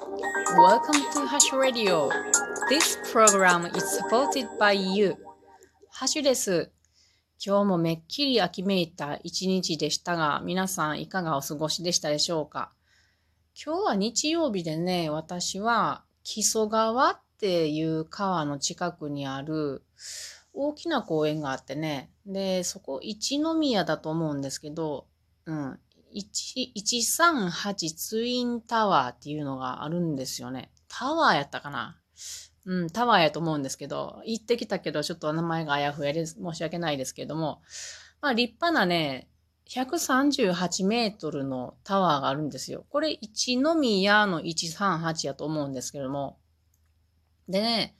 Welcome to Hash Radio. This program is supported by you. ハッシュです。今日もめっきり秋めいた一日でしたが、皆さんいかがお過ごしでしたでしょうか？今日は日曜日でね、私は木曽川っていう川の近くにある大きな公園があってね、で、そこ一宮だと思うんですけど、うん、138ツインタワーっていうのがあるんですよね。タワーやったかな？うん、タワーやと思うんですけど、行ってきたけど、ちょっと名前があやふやで申し訳ないですけども、まあ立派なね、138メートルのタワーがあるんですよ。これ一宮の138やと思うんですけども。でね、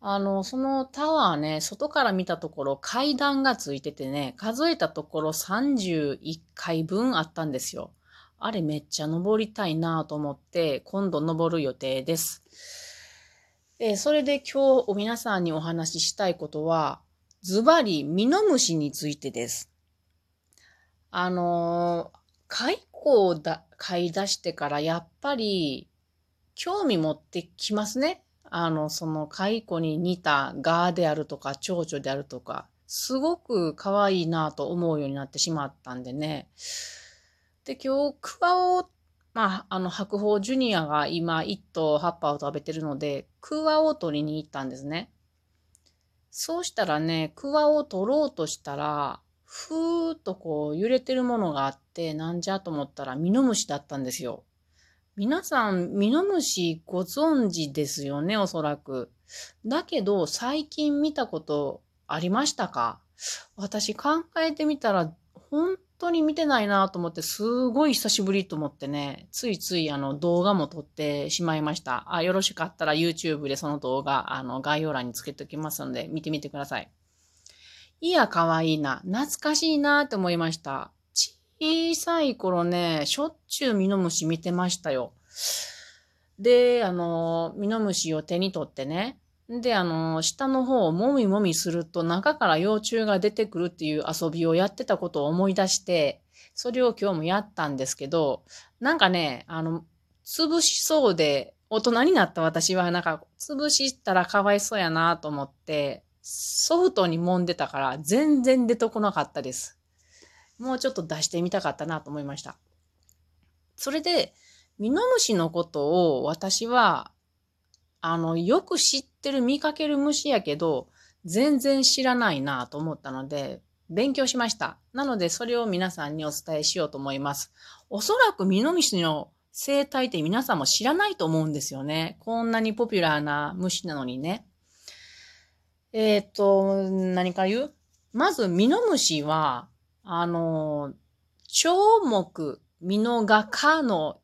あの、そのタワーね、外から見たところ階段がついててね、数えたところ31階分あったんですよ。あれめっちゃ登りたいなと思って、今度登る予定です。えそれで今日皆さんにお話ししたいことは、ズバリミノムシについてです。あのー、蚕をだ買い出してからやっぱり興味持ってきますね。あの、その蚕に似たガーであるとか蝶々であるとか、すごく可愛いなと思うようになってしまったんでね。で、今日、クワを、まあ、あの、白鳳ジュニアが今一頭葉っぱを食べてるので、クワを取りに行ったんですね。そうしたらね、クワを取ろうとしたら、ふーっとこう揺れてるものがあって、なんじゃと思ったらミノムシだったんですよ。皆さん、ミノムシご存知ですよね、おそらく。だけど、最近見たことありましたか？私考えてみたら、本当に見てないなと思って、すごい久しぶりと思ってね、ついついあの動画も撮ってしまいました。あ、よろしかったら YouTube でその動画、あの概要欄につけておきますので、見てみてください。いや、かわいいな。懐かしいなって思いました。小さい頃ね、しょっちゅうミノムシ見てましたよ。で、あの、ミノムシを手に取ってね、で、あの、下の方をもみもみすると中から幼虫が出てくるっていう遊びをやってたことを思い出して、それを今日もやったんですけど、なんかね、あの、潰しそうで、大人になった私はなんか潰したらかわいそうやなと思って、ソフトに揉んでたから全然出てこなかったです。もうちょっと出してみたかったなと思いました。それで、ミノムシのことを私は、あの、よく知ってる見かける虫やけど、全然知らないなと思ったので、勉強しました。なので、それを皆さんにお伝えしようと思います。おそらくミノムシの生態って皆さんも知らないと思うんですよね。こんなにポピュラーな虫なのにね。えっ、と、何か言う？まず、ミノムシは、あの、蝶目、ミノガ科の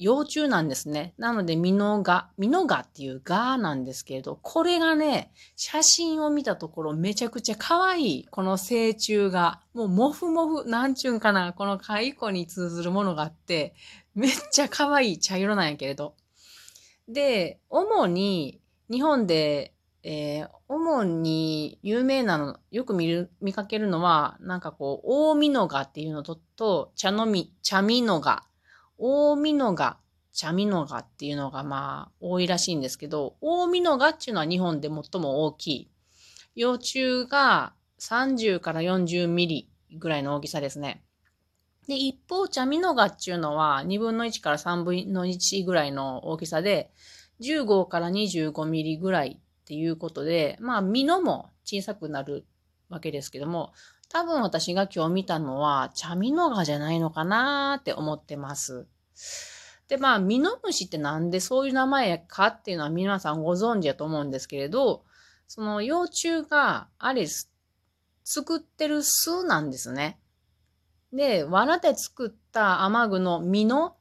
幼虫なんですね。なので、ミノガ、ミノガっていうガなんですけれど、これがね、写真を見たところめちゃくちゃ可愛い、この成虫が。もう、もふもふ、なんちゅうんかな、この蚕に通ずるものがあって、めっちゃ可愛い茶色なんやけれど。で、主に、日本でえー、主に有名なの、よく見る、見かけるのは、なんかこう、大ミノガっていうのと、と茶のみ、茶ミノガ、大ミノガ、茶ミノガっていうのがまあ、多いらしいんですけど、大ミノガっていうのは日本で最も大きい。幼虫が30から40ミリぐらいの大きさですね。で、一方、茶ミノガっていうのは2分の1から3分の1ぐらいの大きさで、15から25ミリぐらいっていうことで、まあ、実のも小さくなるわけですけども、多分私が今日見たのは、茶ミノガじゃないのかなって思ってます。で、まあ、ミノムシってなんでそういう名前かっていうのは皆さんご存知だと思うんですけれど、その幼虫があれ、作ってる巣なんですね。で、藁で作った雨具の実の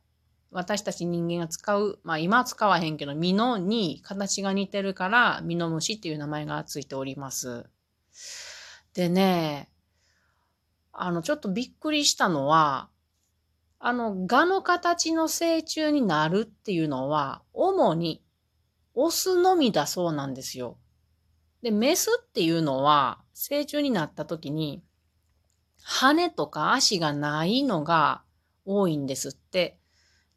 私たち人間が使う、まあ今使わへんけど、ミノに形が似てるから、ミノムシっていう名前がついております。でね、あの、ちょっとびっくりしたのは、あの、蛾の形の成虫になるっていうのは、主にオスのみだそうなんですよ。で、メスっていうのは、成虫になった時に、羽とか足がないのが多いんですって。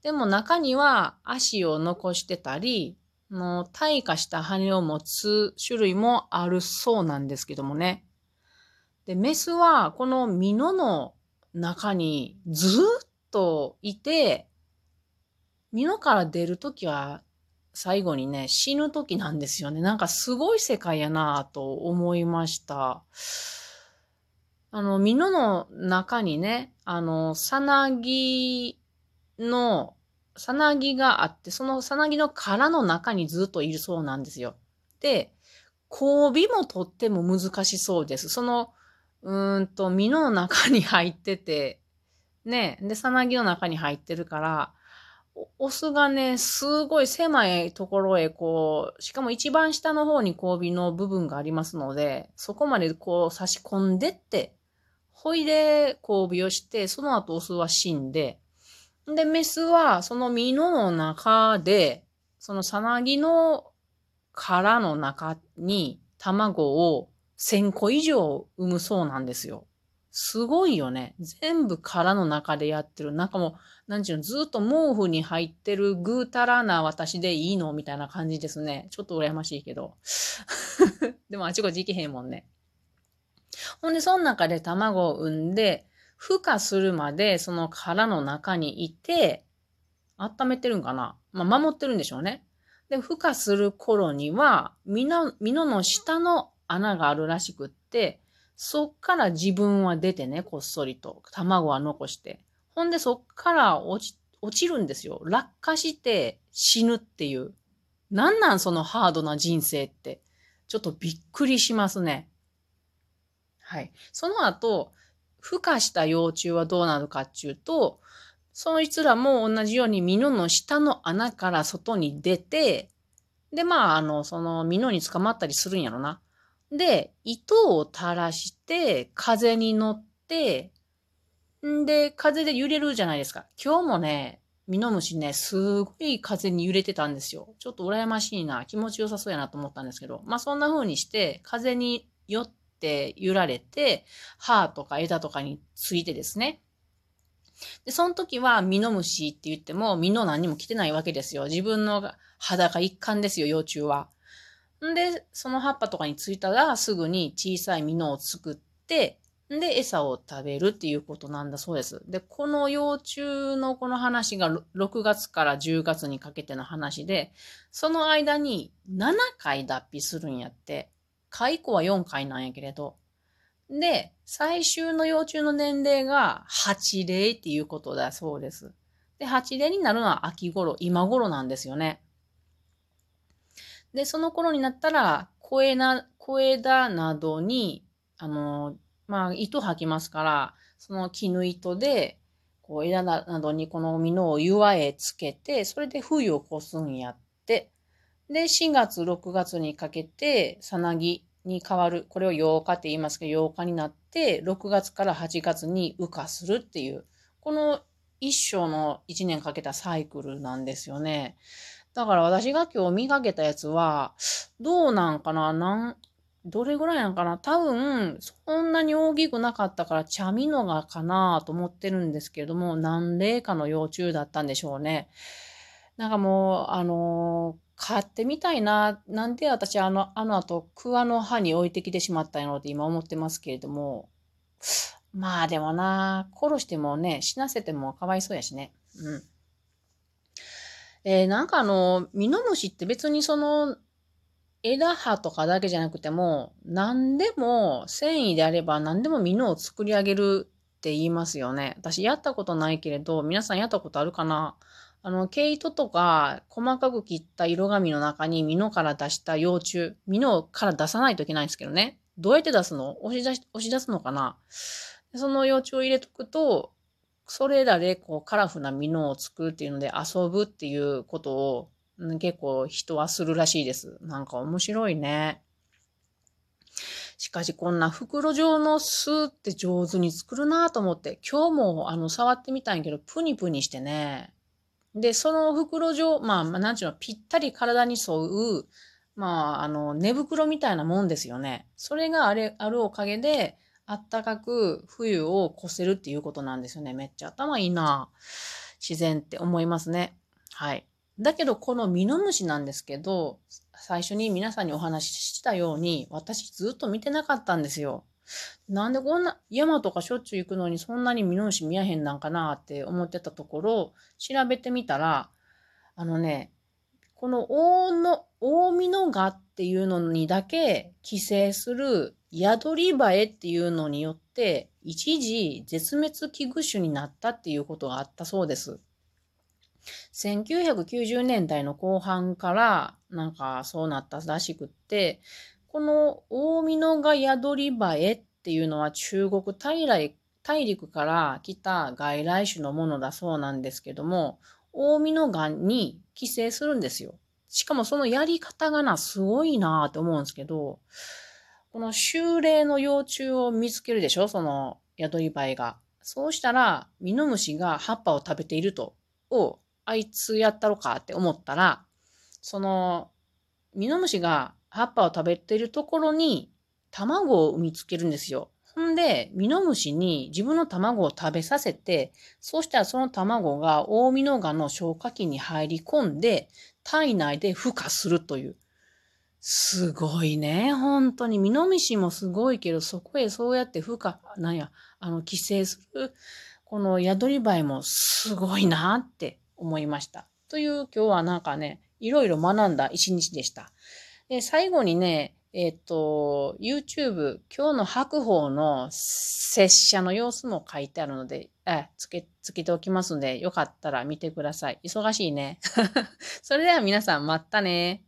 でも中には足を残してたり、の退化した羽を持つ種類もあるそうなんですけどもね。で、メスはこのミノの中にずっといて、ミノから出るときは最後にね、死ぬときなんですよね。なんかすごい世界やなぁと思いました。あの、ミノの中にね、あの、さなぎのさなぎがあって、そのさなぎの殻の中にずっといるそうなんですよ。で、交尾もとっても難しそうです。その、うーんと、身の中に入ってて、ね、で、さなぎの中に入ってるから、オスがね、すごい狭いところへこう、しかも一番下の方に交尾の部分がありますので、そこまでこう差し込んでって、ほいで交尾をして、その後オスは死んで、で、メスはその実の中で、そのさなぎの殻の中に卵を1000個以上産むそうなんですよ。すごいよね。全部殻の中でやってる。なんかもう、なんちゅうの、ずっと毛布に入ってるぐうたらな私でいいの？みたいな感じですね。ちょっと羨ましいけど。でもあちこち行けへんもんね。ほんで、その中で卵を産んで、孵化するまでその殻の中にいて、温めてるんかな？まあ、守ってるんでしょうね。で、孵化する頃には、ミノ、ミノの下の穴があるらしくって、そっから自分は出てね、こっそりと。卵は残して。ほんでそっから落ち、落ちるんですよ。落下して死ぬっていう。なんなんそのハードな人生って。ちょっとびっくりしますね。はい。その後、孵化した幼虫はどうなるかっていうと、そいつらも同じようにミノの下の穴から外に出て、で、まあ、あの、そのミノに捕まったりするんやろな。で、糸を垂らして、風に乗って、んで、風で揺れるじゃないですか。今日もね、ミノムシね、すごい風に揺れてたんですよ。ちょっと羨ましいな、気持ちよさそうやなと思ったんですけど、まあそんな風にして、風によっって揺られて、歯とか枝とかについてですね。で、その時は、ミノムシって言っても、ミノ何にも来てないわけですよ。自分の肌が一貫ですよ、幼虫は。んで、その葉っぱとかについたら、すぐに小さいミノを作って、で、餌を食べるっていうことなんだそうです。で、この幼虫のこの話が6月から10月にかけての話で、その間に7回脱皮するんやって。解雇は4回なんやけれど。で、最終の幼虫の年齢が8例っていうことだそうです。で、8例になるのは秋頃、今頃なんですよね。で、その頃になったら、小枝、小枝などに、あの、まあ、糸吐きますから、その絹糸で、こう枝などにこの実を岩へつけて、それで冬を越すんやって。で、4月、6月にかけて、さなぎに変わる。これを8日って言いますけど、8日になって、6月から8月に羽化するっていう、この一生の1年かけたサイクルなんですよね。だから私が今日見かけたやつは、どうなんかな？なん、どれぐらいなんかな？多分、そんなに大きくなかったから、茶ミノガかなと思ってるんですけれども、何例かの幼虫だったんでしょうね。なんかもう、あのー買ってみたいな。なんで私あの、あの後、桑の葉に置いてきてしまったんやろって今思ってますけれども。まあでもな、殺してもね、死なせてもかわいそうやしね。うん。えー、なんかあの、ミノムシって別にその、枝葉とかだけじゃなくても、何でも繊維であれば何でもミノを作り上げるって言いますよね。私やったことないけれど、皆さんやったことあるかな？あの、毛糸とか、細かく切った色紙の中にミノから出した幼虫、ミノから出さないといけないんですけどね。どうやって出すの？押し出し、押し出すのかな？その幼虫を入れとくと、それらでこうカラフルなミノを作るっていうので遊ぶっていうことを、結構人はするらしいです。なんか面白いね。しかしこんな袋状の巣って上手に作るなと思って、今日もあの触ってみたんやけど、プニプニしてね、で、その袋状、まあ、なんちゅうの、ぴったり体に沿う、まあ、あの、寝袋みたいなもんですよね。それがあれ、あるおかげで、あったかく冬を越せるっていうことなんですよね。めっちゃ頭いいな。自然って思いますね。はい。だけど、このミノムシなんですけど、最初に皆さんにお話ししたように、私ずっと見てなかったんですよ。なんでこんな、山とかしょっちゅう行くのにそんなにミノムシ見やへんなんかなって思ってたところ、調べてみたら、あのね、この大の、大ミノガっていうのにだけ寄生する宿りバエっていうのによって、一時絶滅危惧種になったっていうことがあったそうです。1990年代の後半からなんかそうなったらしくって、この大美濃が宿りバエっていうのは中国大陸から来た外来種のものだそうなんですけども、大美濃がに寄生するんですよ。しかもそのやり方がな、すごいなって思うんですけど、この修霊の幼虫を見つけるでしょ？その宿りバエが。そうしたら、ミノムシが葉っぱを食べていると。をあいつやったろかって思ったら、その、ミノムシが葉っぱを食べてるところに卵を産みつけるんですよ。ほんで、ミノムシに自分の卵を食べさせて、そうしたらその卵が大ミノガの消化器に入り込んで、体内で孵化するという。すごいね。本当に。ミノムシもすごいけど、そこへそうやって孵化、なんや、あの、寄生する、この宿りバエもすごいなって思いました。という今日はなんかね、いろいろ学んだ一日でした。で、最後にね、えっ、と、YouTube、今日の白鵬の拙者の様子も書いてあるので、え、つけ、つけておきますので、よかったら見てください。忙しいね。それでは皆さん、またね。